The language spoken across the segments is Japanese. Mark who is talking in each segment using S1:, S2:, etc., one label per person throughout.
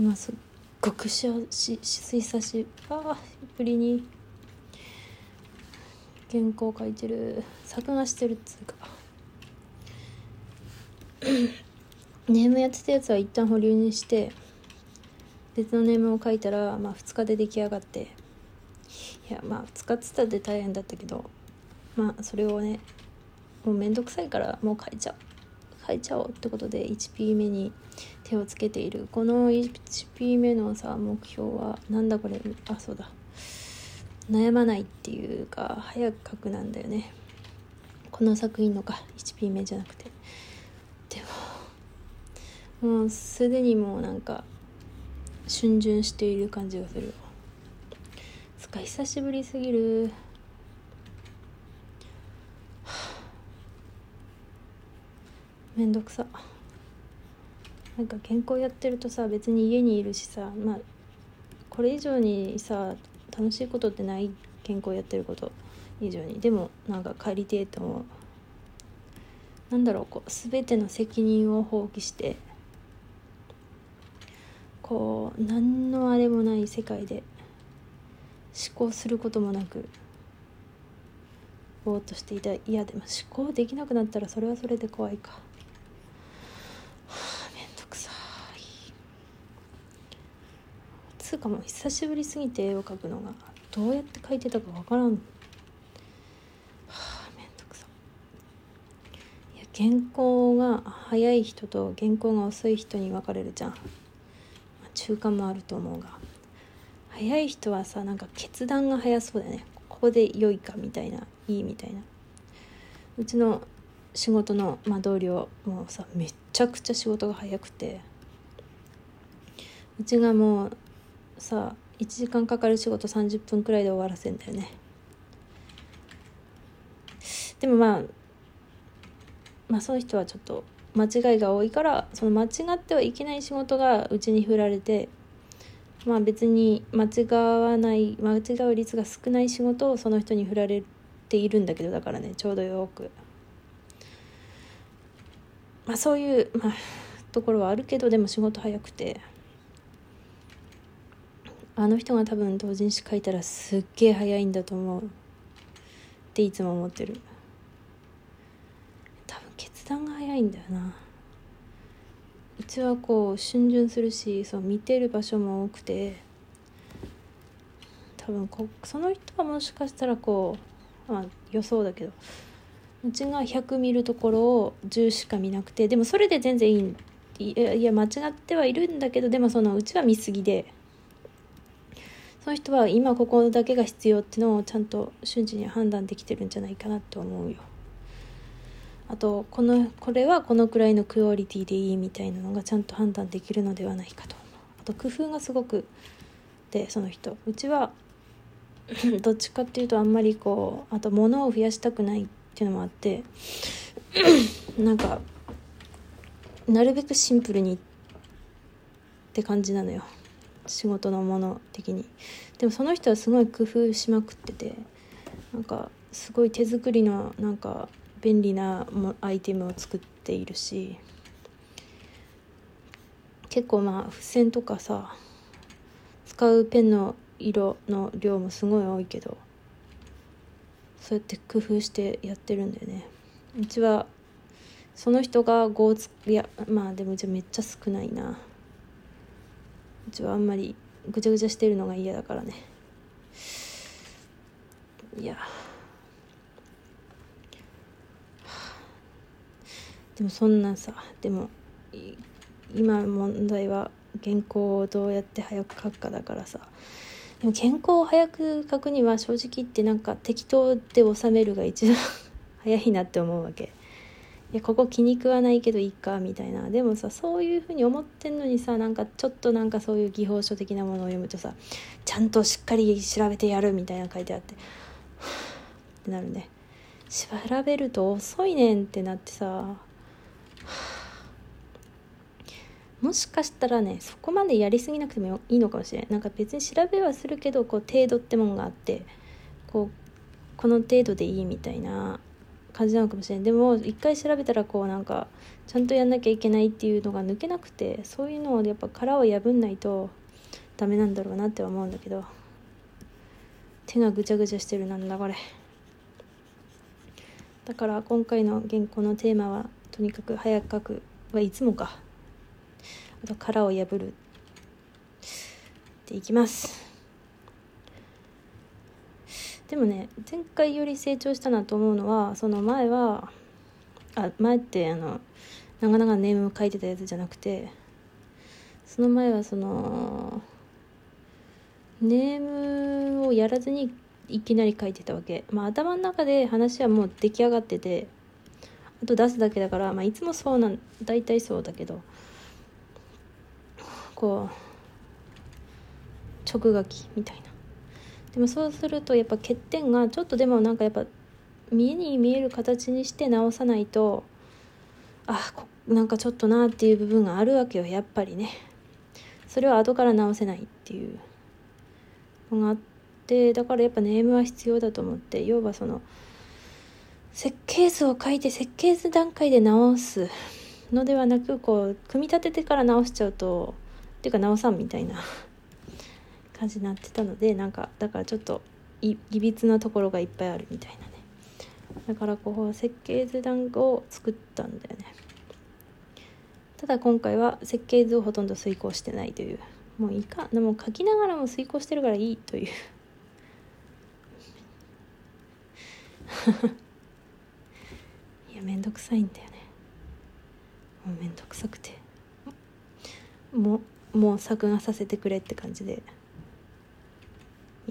S1: 今すっごくしし久しあぶりに原稿書いてる。作画してるっつうか。ネームやってたやつは一旦保留にして別のネームを書いたら、まあ、2日で出来上がって。いやまあ2日っつったって大変だったけどまあそれをねもうめんどくさいからもう書いちゃう。書いちゃおうってことで 1P 目に手をつけている。この 1P 目のさ目標はなんだこれ？あそうだ。悩まないっていうか早く書くなんだよね。この作品のか。1P 目じゃなくて。でももうすでにもうなんか逡巡している感じがする。つか久しぶりすぎる。めんどくさ。なんか健康やってるとさ別に家にいるしさまあこれ以上にさ楽しいことってない健康やってること。以上に。でもなんか帰りてえと思う。なんだろうこう全ての責任を放棄してこう何のあれもない世界で思考することもなくぼーっとしていた。いやでも思考できなくなったらそれはそれで怖いか。つかも。久しぶりすぎて絵を描くのが。どうやって描いてたかわからん。はあめんどくさ。いや原稿が早い人と原稿が遅い人に分かれるじゃん、まあ、中間もあると思うが。早い人はさなんか決断が早そうだよね。ここで良いかみたいないいみたいな。うちの仕事の、まあ、同僚もうさめちゃくちゃ仕事が早くて。うちがもうさ1時間かかる仕事30分くらいで終わらせんだよね。でもまあまあその人はちょっと間違いが多いからその間違ってはいけない仕事がうちに振られてまあ別に間違わない間違う率が少ない仕事をその人に振られているんだけどだからねちょうどよく。まあそういう、まあ、ところはあるけどでも仕事早くて。あの人が多分同人誌書いたらすっげえ早いんだと思う。っていつも思ってる。多分決断が早いんだよな。うちはこう逡巡するしそう見てる場所も多くて多分こその人はもしかしたらこう、まあ、予想だけどうちが100見るところを10しか見なくてでもそれで全然いい。いやいや間違ってはいるんだけどでもそのうちは見すぎでその人は今ここだけが必要っていうのをちゃんと瞬時に判断できてるんじゃないかなと思うよ。あとこのこれはこのくらいのクオリティでいいみたいなのがちゃんと判断できるのではないかと思う。あと工夫がすごくでその人。うちは どっちかっていうとあんまりこうあと物を増やしたくないっていうのもあって なんかなるべくシンプルにって感じなのよ。仕事のもの的に。でもその人はすごい工夫しまくっててなんかすごい手作りのなんか便利なアイテムを作っているし結構まあ付箋とかさ使うペンの色の量もすごい多いけどそうやって工夫してやってるんだよね。うちはその人が5をついやまあでもじゃめっちゃ少ないな。うちはあんまりぐちゃぐちゃしてるのが嫌だからね。いや。でもそんなさでも今問題は原稿をどうやって早く書くかだからさ。でも原稿を早く書くには正直言ってなんか適当で収めるが一番早いなって思うわけ。いやここ気に食わないけどいいかみたいな。でもさそういうふうに思ってんのにさなんかちょっとなんかそういう技法書的なものを読むとさちゃんとしっかり調べてやるみたいな書いてあって。ってなるね。調べると遅いねんってなってさ。もしかしたらねそこまでやりすぎなくてもいいのかもしれないなんか別に調べはするけどこう程度ってもんがあってこうこの程度でいいみたいな。感じなのかもしれない。でも一回調べたらこうなんかちゃんとやんなきゃいけないっていうのが抜けなくてそういうのをやっぱ殻を破んないとダメなんだろうなって思うんだけど手がぐちゃぐちゃしてるなんだこれ。だから今回の原稿のテーマはとにかく早く書くはいつもか。あと殻を破る。っていきます。でもね前回より成長したなと思うのはその前はあ前ってあのなかなかネームを書いてたやつじゃなくてその前はそのネームをやらずにいきなり書いてたわけ。まあ頭の中で話はもう出来上がっててあと出すだけだから、まあ、いつもそうなん大体そうだけどこう直書きみたいな。でもそうするとやっぱ欠点がちょっとでもなんかやっぱ見えに見える形にして直さないとあなんかちょっとなっていう部分があるわけよやっぱりね。それは後から直せないっていうのがあってだからやっぱネームは必要だと思って要はその設計図を書いて設計図段階で直すのではなくこう組み立ててから直しちゃうとっていうか直さんみたいな。感じになってたのでなんかだからちょっといびつなところがいっぱいあるみたいなね。だからこう設計図段を作ったんだよね。ただ今回は設計図をほとんど遂行してないという。もういいか。でも書きながらも遂行してるからいいという。いやめんどくさいんだよね。もうめんどくさくて。もうもう作画させてくれって感じで。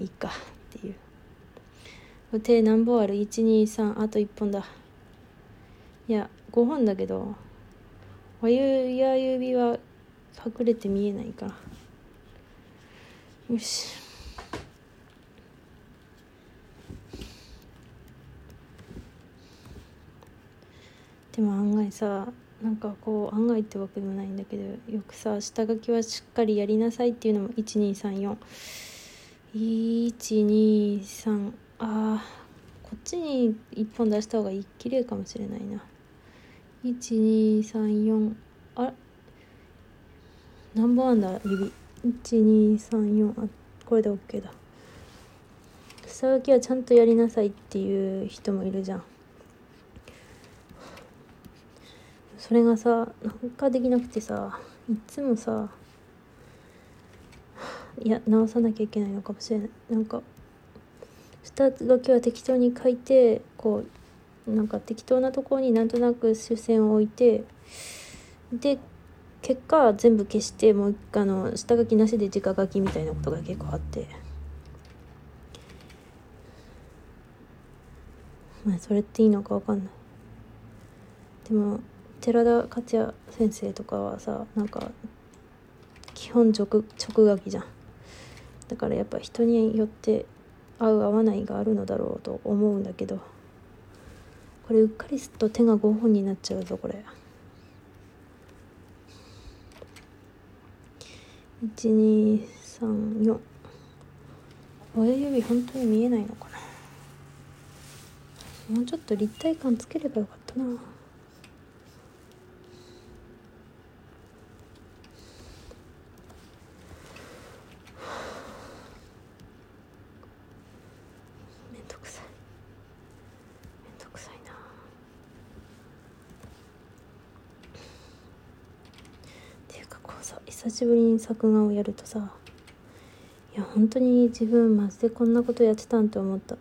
S1: いいかっていう。手何本ある？123あと1本だ。いや5本だけど親指は隠れて見えないから。よし。でも案外さなんかこう案外ってわけでもないんだけどよくさ下書きはしっかりやりなさいっていうのも1234 123あこっちに1本出した方がいい綺麗かもしれないな。1234あ何本あんだ指。1234あこれで OK だ。下書きはちゃんとやりなさいっていう人もいるじゃん。それがさなんかできなくてさいつもさいや直さなきゃいけないのかもしれない。なんか下書きは適当に書いてこうなんか適当なところになんとなく主線を置いてで結果全部消してもう一回の下書きなしで直書きみたいなことが結構あって。まあそれっていいのか分かんない。でも寺田克也先生とかはさなんか基本直直書きじゃん。だからやっぱ人によって合う合わないがあるのだろうと思うんだけどこれうっかりすると手が5本になっちゃうぞこれ。1234親指本当に見えないのかな。もうちょっと立体感つければよかったな。久しぶりに作画をやるとさいや本当に自分マジでこんなことやってたんって思った。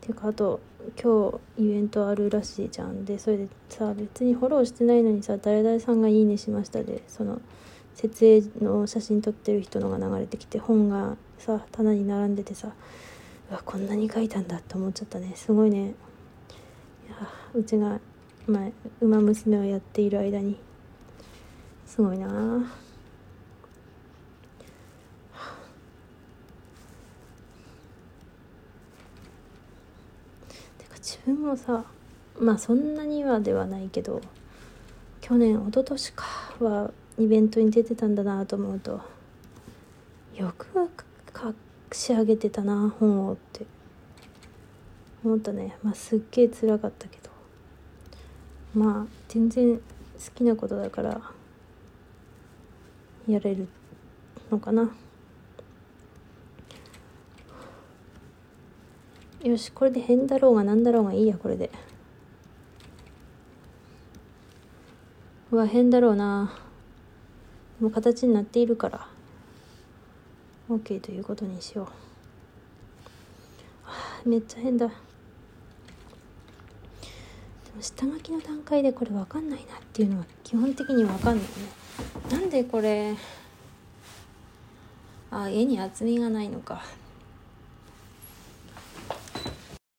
S1: てかあと今日イベントあるらしいじゃん。でそれでさ別にフォローしてないのにさ誰々さんが「いいね」しましたでその設営の写真撮ってる人のが流れてきて本がさ棚に並んでてさうわこんなに書いたんだって思っちゃったね。すごいね。いやうちが前「ウマ娘」をやっている間に。すごいな。てか自分もさまあそんなにはではないけど去年一昨年かはイベントに出てたんだなと思うとよく仕上げてたな本をって。思ったね。まあすっげえ辛かったけど。まあ全然好きなことだからやれるのかな。よしこれで変だろうが何だろうがいいやこれで。うわ変だろうな。もう形になっているから。OK ということにしよう、あ、めっちゃ変だ。でも下書きの段階でこれ分かんないなっていうのは基本的に分かんないね。なんでこれあ絵に厚みがないのか。